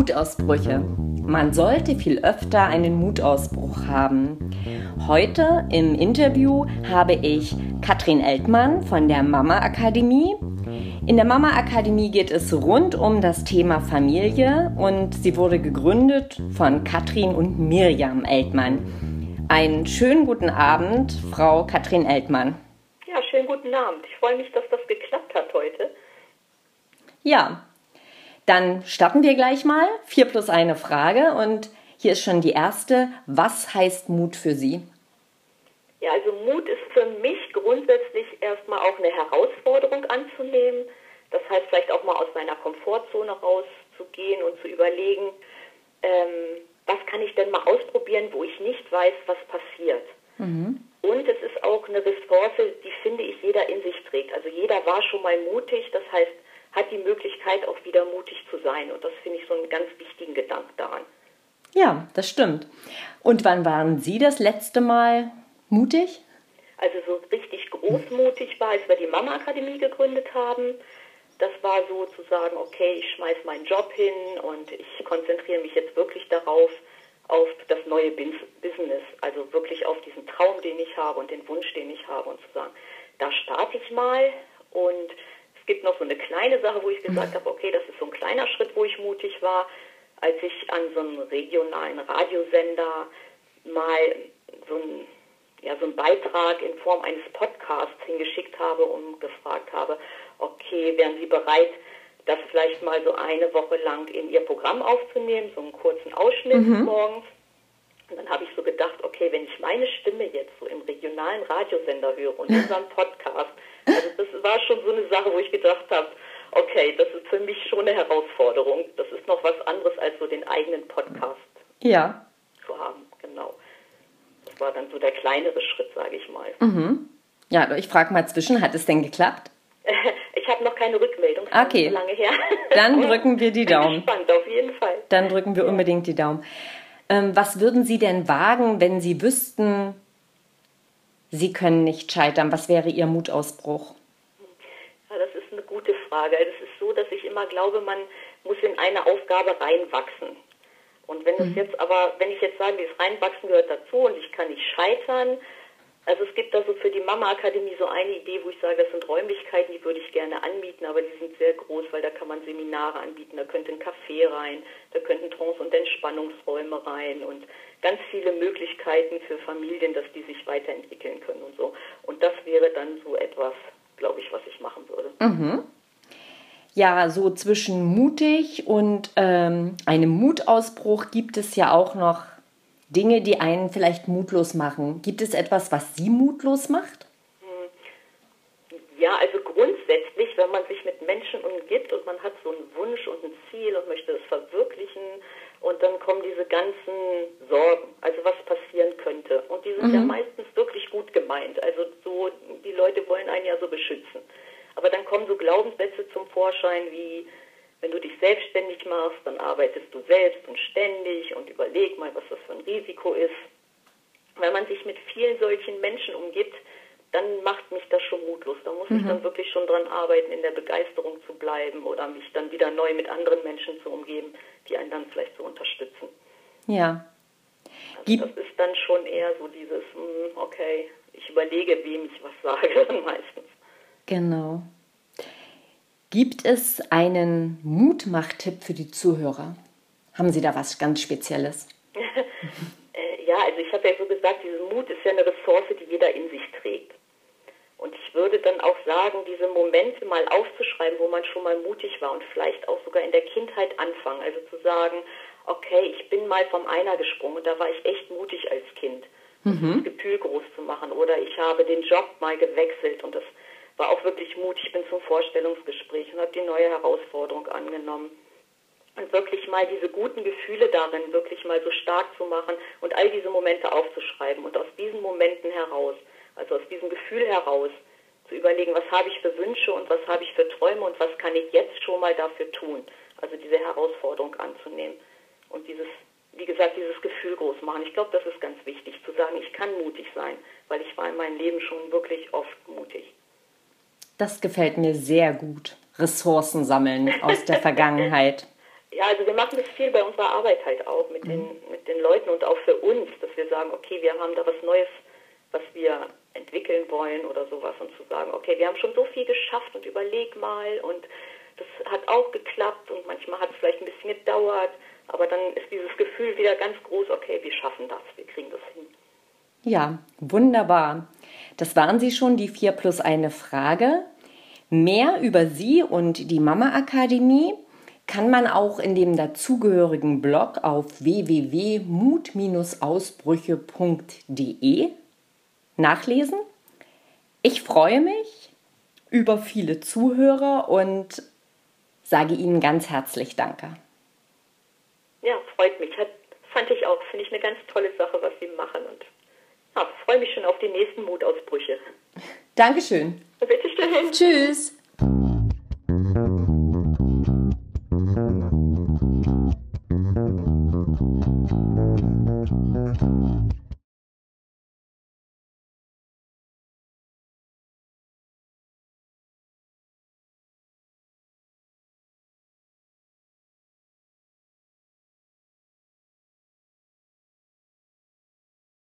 Mutausbrüche. Man sollte viel öfter einen Mutausbruch haben. Heute im Interview habe ich Katrin Eltmann von der Mama Akademie. In der Mama Akademie geht es rund um das Thema Familie und sie wurde gegründet von Katrin und Mirjam Eltmann. Einen schönen guten Abend, Frau Katrin Eltmann. Ja, schönen guten Abend. Ich freue mich, dass das geklappt hat heute. Ja, dann starten wir gleich mal. Vier plus eine Frage und hier ist schon die erste. Was heißt Mut für Sie? Ja, also Mut ist für mich grundsätzlich erstmal auch eine Herausforderung anzunehmen. Das heißt vielleicht auch mal aus meiner Komfortzone rauszugehen und zu überlegen, ähm, was kann ich denn mal ausprobieren, wo ich nicht weiß, was passiert. Mhm. Und es ist auch eine Ressource, die finde ich jeder in sich trägt. Also jeder war schon mal mutig, das heißt, hat die Möglichkeit auch wieder mutig zu sein. Und das finde ich so einen ganz wichtigen Gedanken daran. Ja, das stimmt. Und wann waren Sie das letzte Mal mutig? Also so richtig großmutig war, als wir die Mama Akademie gegründet haben. Das war so zu sagen, okay, ich schmeiße meinen Job hin und ich konzentriere mich jetzt wirklich darauf, auf das neue Business, also wirklich auf diesen Traum, den ich habe und den Wunsch, den ich habe und zu sagen, da starte ich mal und es gibt noch so eine kleine Sache, wo ich gesagt habe, okay, das ist so ein kleiner Schritt, wo ich mutig war, als ich an so einem regionalen Radiosender mal so ein ja, so einen Beitrag in Form eines Podcasts hingeschickt habe und gefragt habe, okay, wären Sie bereit, das vielleicht mal so eine Woche lang in Ihr Programm aufzunehmen, so einen kurzen Ausschnitt mhm. morgens. Und dann habe ich so gedacht, okay, wenn ich meine Stimme jetzt so im regionalen Radiosender höre und unseren Podcast, also das war schon so eine Sache, wo ich gedacht habe, okay, das ist für mich schon eine Herausforderung. Das ist noch was anderes als so den eigenen Podcast ja. zu haben, genau. Das war dann so der kleinere Schritt, sage ich mal. Mhm. Ja, ich frage mal zwischen, hat es denn geklappt? Ich habe noch keine Rückmeldung. Okay. Lange her. Dann drücken wir die Daumen. Spannend, auf jeden Fall. Dann drücken wir unbedingt die Daumen. Ähm, was würden Sie denn wagen, wenn Sie wüssten, Sie können nicht scheitern? Was wäre Ihr Mutausbruch? Ja, das ist eine gute Frage. Es ist so, dass ich immer glaube, man muss in eine Aufgabe reinwachsen. Und wenn es mhm. jetzt aber, wenn ich jetzt sage, dieses Reinwachsen gehört dazu und ich kann nicht scheitern, also es gibt da so für die Mama Akademie so eine Idee, wo ich sage, das sind Räumlichkeiten, die würde ich gerne anbieten, aber die sind sehr groß, weil da kann man Seminare anbieten, da könnte ein Café rein, da könnten Trance- und Entspannungsräume rein und ganz viele Möglichkeiten für Familien, dass die sich weiterentwickeln können und so. Und das wäre dann so etwas, glaube ich, was ich machen würde. Mhm. Ja, so zwischen mutig und ähm, einem Mutausbruch gibt es ja auch noch Dinge, die einen vielleicht mutlos machen. Gibt es etwas, was Sie mutlos macht? Ja, also grundsätzlich, wenn man sich mit Menschen umgibt und man hat so einen Wunsch und ein Ziel und möchte es verwirklichen und dann kommen diese ganzen Sorgen, also was passieren könnte. Und die sind mhm. ja meistens wirklich gut gemeint. Also so, die Leute wollen einen ja so beschützen. Kommen so Glaubenssätze zum Vorschein wie, wenn du dich selbstständig machst, dann arbeitest du selbst und ständig und überleg mal, was das für ein Risiko ist. Wenn man sich mit vielen solchen Menschen umgibt, dann macht mich das schon mutlos. Da muss mhm. ich dann wirklich schon dran arbeiten, in der Begeisterung zu bleiben oder mich dann wieder neu mit anderen Menschen zu umgeben, die einen dann vielleicht so unterstützen. Ja. Also das ist dann schon eher so dieses, hm, okay, ich überlege, wem ich was sage meistens. Genau. Gibt es einen Mutmachtipp für die Zuhörer? Haben Sie da was ganz Spezielles? Äh, ja, also ich habe ja so gesagt, dieser Mut ist ja eine Ressource, die jeder in sich trägt. Und ich würde dann auch sagen, diese Momente mal aufzuschreiben, wo man schon mal mutig war und vielleicht auch sogar in der Kindheit anfangen. Also zu sagen, okay, ich bin mal vom Einer gesprungen und da war ich echt mutig als Kind. Mhm. Das Gefühl groß zu machen. Oder ich habe den Job mal gewechselt und das war auch wirklich mutig. Bin zum Vorstellungsgespräch und habe die neue Herausforderung angenommen. Und wirklich mal diese guten Gefühle darin wirklich mal so stark zu machen und all diese Momente aufzuschreiben und aus diesen Momenten heraus, also aus diesem Gefühl heraus, zu überlegen, was habe ich für Wünsche und was habe ich für Träume und was kann ich jetzt schon mal dafür tun. Also diese Herausforderung anzunehmen und dieses, wie gesagt, dieses Gefühl groß machen. Ich glaube, das ist ganz wichtig, zu sagen, ich kann mutig sein, weil ich war in meinem Leben schon wirklich oft mutig. Das gefällt mir sehr gut. Ressourcen sammeln aus der Vergangenheit. Ja, also wir machen das viel bei unserer Arbeit halt auch mit, mhm. den, mit den Leuten und auch für uns, dass wir sagen, okay, wir haben da was Neues, was wir entwickeln wollen oder sowas und zu sagen, okay, wir haben schon so viel geschafft und überleg mal und das hat auch geklappt und manchmal hat es vielleicht ein bisschen gedauert, aber dann ist dieses Gefühl wieder ganz groß, okay, wir schaffen das, wir kriegen das hin. Ja, wunderbar. Das waren Sie schon, die 4 plus eine Frage. Mehr über Sie und die Mama Akademie kann man auch in dem dazugehörigen Blog auf www.mut-ausbrüche.de nachlesen. Ich freue mich über viele Zuhörer und sage Ihnen ganz herzlich Danke. Ja, freut mich. Hat, fand ich auch. Finde ich eine ganz tolle Sache, was Sie machen. Und ja, freue mich schon auf die nächsten Mutausbrüche. Dankeschön. Bitte schön. Tschüss.